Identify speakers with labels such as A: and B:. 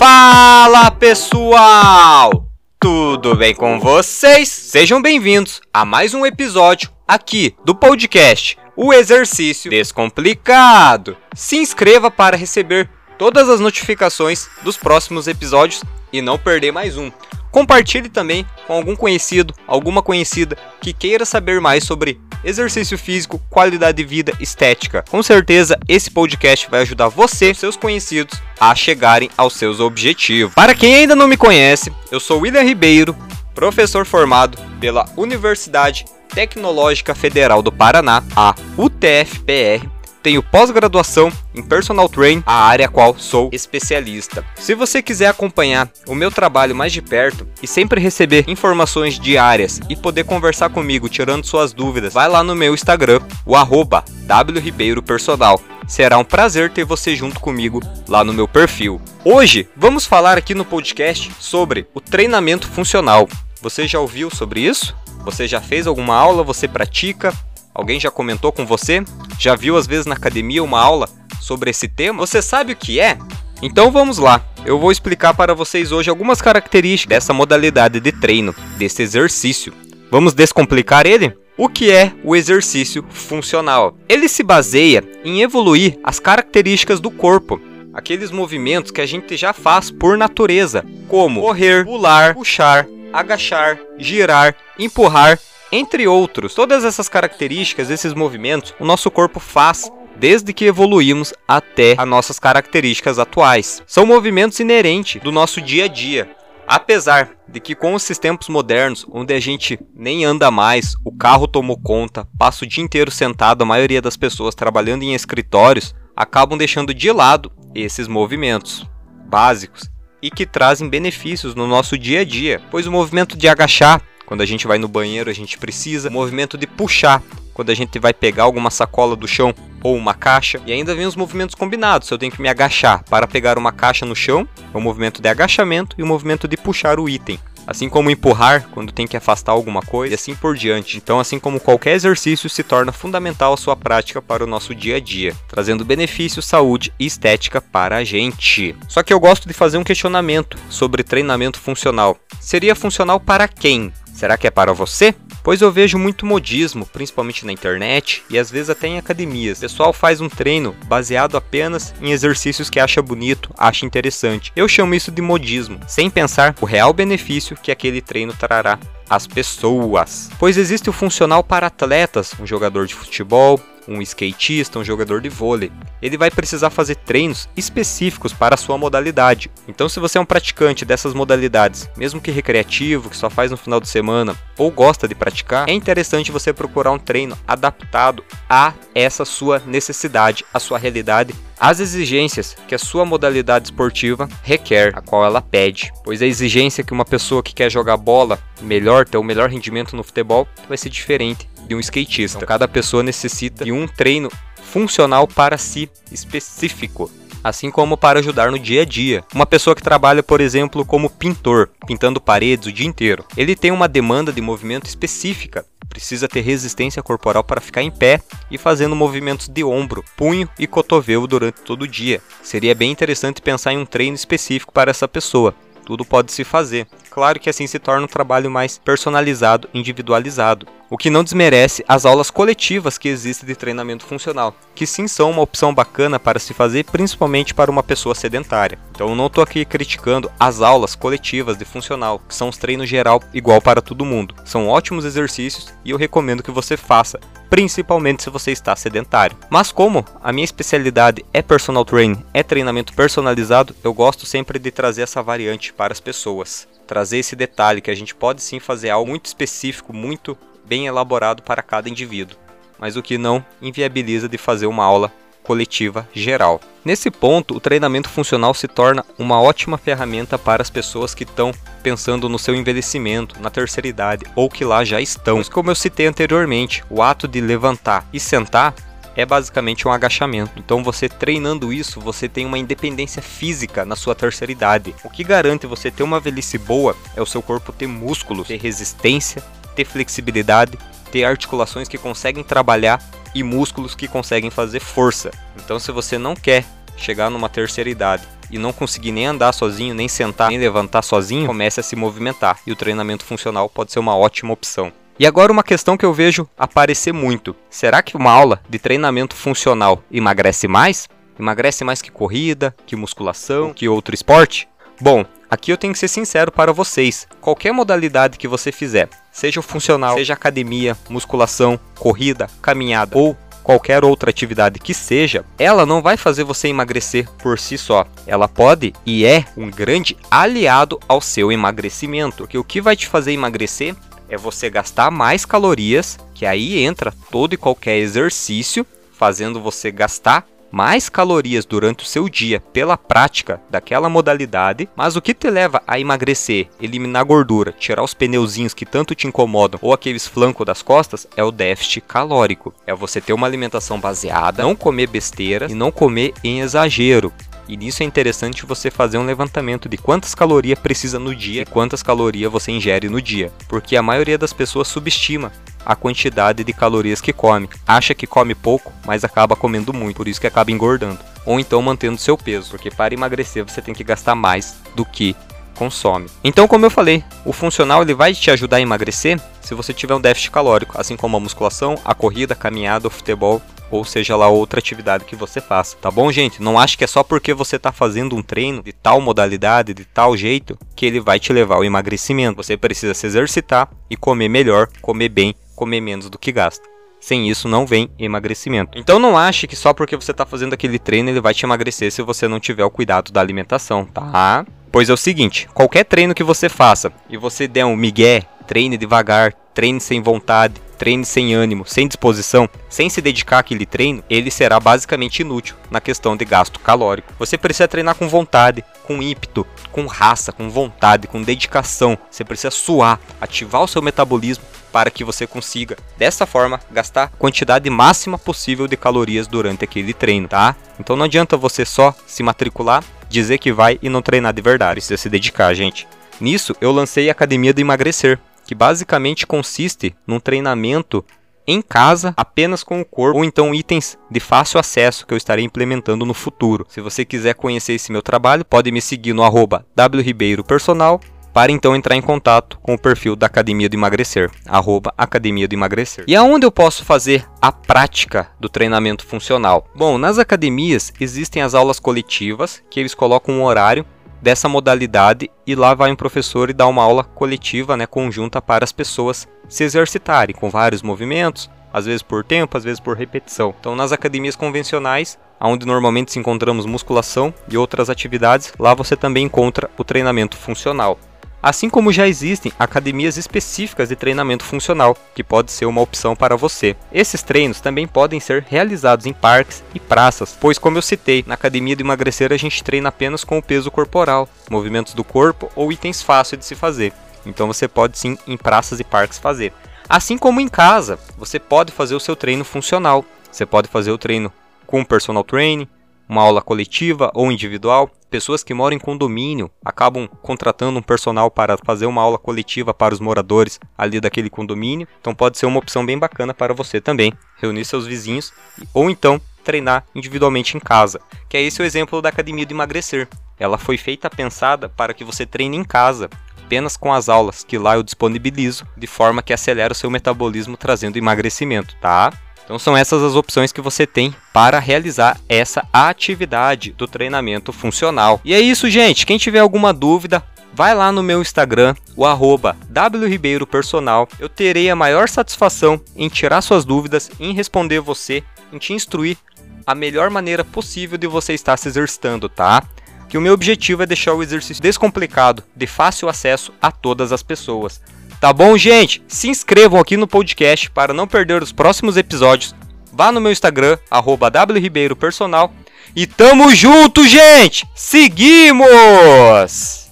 A: Fala pessoal! Tudo bem com vocês? Sejam bem-vindos a mais um episódio aqui do podcast O Exercício Descomplicado. Se inscreva para receber todas as notificações dos próximos episódios e não perder mais um. Compartilhe também com algum conhecido, alguma conhecida que queira saber mais sobre exercício físico, qualidade de vida, estética. Com certeza esse podcast vai ajudar você seus conhecidos a chegarem aos seus objetivos. Para quem ainda não me conhece, eu sou William Ribeiro, professor formado pela Universidade Tecnológica Federal do Paraná, a UTFPR tenho pós-graduação em personal training, a área a qual sou especialista. Se você quiser acompanhar o meu trabalho mais de perto e sempre receber informações diárias e poder conversar comigo tirando suas dúvidas, vai lá no meu Instagram, o arroba wribeiropersonal. Será um prazer ter você junto comigo lá no meu perfil. Hoje vamos falar aqui no podcast sobre o treinamento funcional. Você já ouviu sobre isso? Você já fez alguma aula? Você pratica? Alguém já comentou com você? Já viu às vezes na academia uma aula sobre esse tema? Você sabe o que é? Então vamos lá. Eu vou explicar para vocês hoje algumas características dessa modalidade de treino, desse exercício. Vamos descomplicar ele? O que é o exercício funcional? Ele se baseia em evoluir as características do corpo, aqueles movimentos que a gente já faz por natureza, como correr, pular, puxar, agachar, girar, empurrar entre outros, todas essas características, esses movimentos, o nosso corpo faz desde que evoluímos até as nossas características atuais. São movimentos inerentes do nosso dia a dia. Apesar de que com esses tempos modernos, onde a gente nem anda mais, o carro tomou conta, passa o dia inteiro sentado, a maioria das pessoas trabalhando em escritórios, acabam deixando de lado esses movimentos básicos e que trazem benefícios no nosso dia a dia, pois o movimento de agachar quando a gente vai no banheiro, a gente precisa. O movimento de puxar, quando a gente vai pegar alguma sacola do chão ou uma caixa. E ainda vem os movimentos combinados. Se eu tenho que me agachar para pegar uma caixa no chão, é o movimento de agachamento e o movimento de puxar o item assim como empurrar quando tem que afastar alguma coisa e assim por diante. Então, assim como qualquer exercício, se torna fundamental a sua prática para o nosso dia a dia, trazendo benefícios, saúde e estética para a gente. Só que eu gosto de fazer um questionamento sobre treinamento funcional. Seria funcional para quem? Será que é para você? Pois eu vejo muito modismo, principalmente na internet e às vezes até em academias. O pessoal faz um treino baseado apenas em exercícios que acha bonito, acha interessante. Eu chamo isso de modismo, sem pensar o real benefício que aquele treino trará às pessoas. Pois existe o funcional para atletas, um jogador de futebol, um skatista, um jogador de vôlei. Ele vai precisar fazer treinos específicos para a sua modalidade. Então, se você é um praticante dessas modalidades, mesmo que recreativo, que só faz no final de semana, ou gosta de praticar, é interessante você procurar um treino adaptado a essa sua necessidade, a sua realidade as exigências que a sua modalidade esportiva requer, a qual ela pede. Pois a exigência que uma pessoa que quer jogar bola melhor, ter o melhor rendimento no futebol, vai ser diferente de um skatista. Então, cada pessoa necessita de um treino funcional para si, específico assim como para ajudar no dia a dia. Uma pessoa que trabalha, por exemplo, como pintor, pintando paredes o dia inteiro, ele tem uma demanda de movimento específica. Precisa ter resistência corporal para ficar em pé e fazendo movimentos de ombro, punho e cotovelo durante todo o dia. Seria bem interessante pensar em um treino específico para essa pessoa tudo pode se fazer. Claro que assim se torna um trabalho mais personalizado, individualizado. O que não desmerece as aulas coletivas que existem de treinamento funcional, que sim são uma opção bacana para se fazer, principalmente para uma pessoa sedentária. Então eu não estou aqui criticando as aulas coletivas de funcional, que são os treinos geral igual para todo mundo. São ótimos exercícios e eu recomendo que você faça, principalmente se você está sedentário. Mas como a minha especialidade é personal training, é treinamento personalizado, eu gosto sempre de trazer essa variante para as pessoas. Trazer esse detalhe que a gente pode sim fazer algo muito específico, muito bem elaborado para cada indivíduo, mas o que não inviabiliza de fazer uma aula coletiva geral. Nesse ponto, o treinamento funcional se torna uma ótima ferramenta para as pessoas que estão pensando no seu envelhecimento, na terceira idade ou que lá já estão. Mas como eu citei anteriormente, o ato de levantar e sentar é basicamente um agachamento. Então, você treinando isso, você tem uma independência física na sua terceira idade. O que garante você ter uma velhice boa é o seu corpo ter músculos, ter resistência, ter flexibilidade, ter articulações que conseguem trabalhar e músculos que conseguem fazer força. Então, se você não quer chegar numa terceira idade e não conseguir nem andar sozinho, nem sentar, nem levantar sozinho, comece a se movimentar. E o treinamento funcional pode ser uma ótima opção. E agora uma questão que eu vejo aparecer muito. Será que uma aula de treinamento funcional emagrece mais? Emagrece mais que corrida, que musculação, que outro esporte? Bom, aqui eu tenho que ser sincero para vocês. Qualquer modalidade que você fizer, seja funcional, seja academia, musculação, corrida, caminhada ou qualquer outra atividade que seja, ela não vai fazer você emagrecer por si só. Ela pode e é um grande aliado ao seu emagrecimento, porque o que vai te fazer emagrecer é você gastar mais calorias, que aí entra todo e qualquer exercício, fazendo você gastar mais calorias durante o seu dia pela prática daquela modalidade, mas o que te leva a emagrecer, eliminar gordura, tirar os pneuzinhos que tanto te incomodam ou aqueles flancos das costas é o déficit calórico. É você ter uma alimentação baseada, não comer besteira e não comer em exagero. E nisso é interessante você fazer um levantamento de quantas calorias precisa no dia e quantas calorias você ingere no dia, porque a maioria das pessoas subestima a quantidade de calorias que come. Acha que come pouco, mas acaba comendo muito, por isso que acaba engordando. Ou então mantendo seu peso, porque para emagrecer você tem que gastar mais do que consome. Então, como eu falei, o funcional ele vai te ajudar a emagrecer se você tiver um déficit calórico, assim como a musculação, a corrida, a caminhada, o futebol ou seja lá outra atividade que você faça, tá bom, gente? Não acho que é só porque você está fazendo um treino de tal modalidade, de tal jeito, que ele vai te levar ao emagrecimento. Você precisa se exercitar e comer melhor, comer bem, comer menos do que gasta. Sem isso não vem emagrecimento. Então não ache que só porque você está fazendo aquele treino ele vai te emagrecer se você não tiver o cuidado da alimentação, tá? Pois é o seguinte, qualquer treino que você faça e você der um migué, treine devagar, treine sem vontade, treine sem ânimo, sem disposição, sem se dedicar àquele treino, ele será basicamente inútil na questão de gasto calórico. Você precisa treinar com vontade, com ímpeto, com raça, com vontade, com dedicação. Você precisa suar, ativar o seu metabolismo para que você consiga, dessa forma, gastar a quantidade máxima possível de calorias durante aquele treino, tá? Então não adianta você só se matricular, dizer que vai e não treinar de verdade, precisa se dedicar, gente. Nisso, eu lancei a Academia do Emagrecer, que basicamente consiste num treinamento em casa apenas com o corpo ou então itens de fácil acesso que eu estarei implementando no futuro. Se você quiser conhecer esse meu trabalho, pode me seguir no arroba wribeiropersonal para então entrar em contato com o perfil da Academia do Emagrecer, arroba Academia do Emagrecer. E aonde eu posso fazer a prática do treinamento funcional? Bom, nas academias existem as aulas coletivas, que eles colocam um horário dessa modalidade e lá vai um professor e dá uma aula coletiva, né, conjunta para as pessoas se exercitarem com vários movimentos, às vezes por tempo, às vezes por repetição. Então, nas academias convencionais, onde normalmente se encontramos musculação e outras atividades, lá você também encontra o treinamento funcional. Assim como já existem academias específicas de treinamento funcional, que pode ser uma opção para você. Esses treinos também podem ser realizados em parques e praças, pois, como eu citei, na academia de emagrecer a gente treina apenas com o peso corporal, movimentos do corpo ou itens fáceis de se fazer. Então você pode sim em praças e parques fazer. Assim como em casa, você pode fazer o seu treino funcional. Você pode fazer o treino com personal training, uma aula coletiva ou individual. Pessoas que moram em condomínio acabam contratando um personal para fazer uma aula coletiva para os moradores ali daquele condomínio. Então pode ser uma opção bem bacana para você também, reunir seus vizinhos ou então treinar individualmente em casa, que é esse o exemplo da academia de emagrecer. Ela foi feita pensada para que você treine em casa, apenas com as aulas que lá eu disponibilizo, de forma que acelera o seu metabolismo trazendo emagrecimento, tá? Então são essas as opções que você tem para realizar essa atividade do treinamento funcional. E é isso, gente. Quem tiver alguma dúvida, vai lá no meu Instagram, o arroba wribeiropersonal. Eu terei a maior satisfação em tirar suas dúvidas, em responder você, em te instruir a melhor maneira possível de você estar se exercitando, tá? Que o meu objetivo é deixar o exercício descomplicado, de fácil acesso a todas as pessoas. Tá bom, gente? Se inscrevam aqui no podcast para não perder os próximos episódios. Vá no meu Instagram, wribeiropersonal. E tamo junto, gente! Seguimos!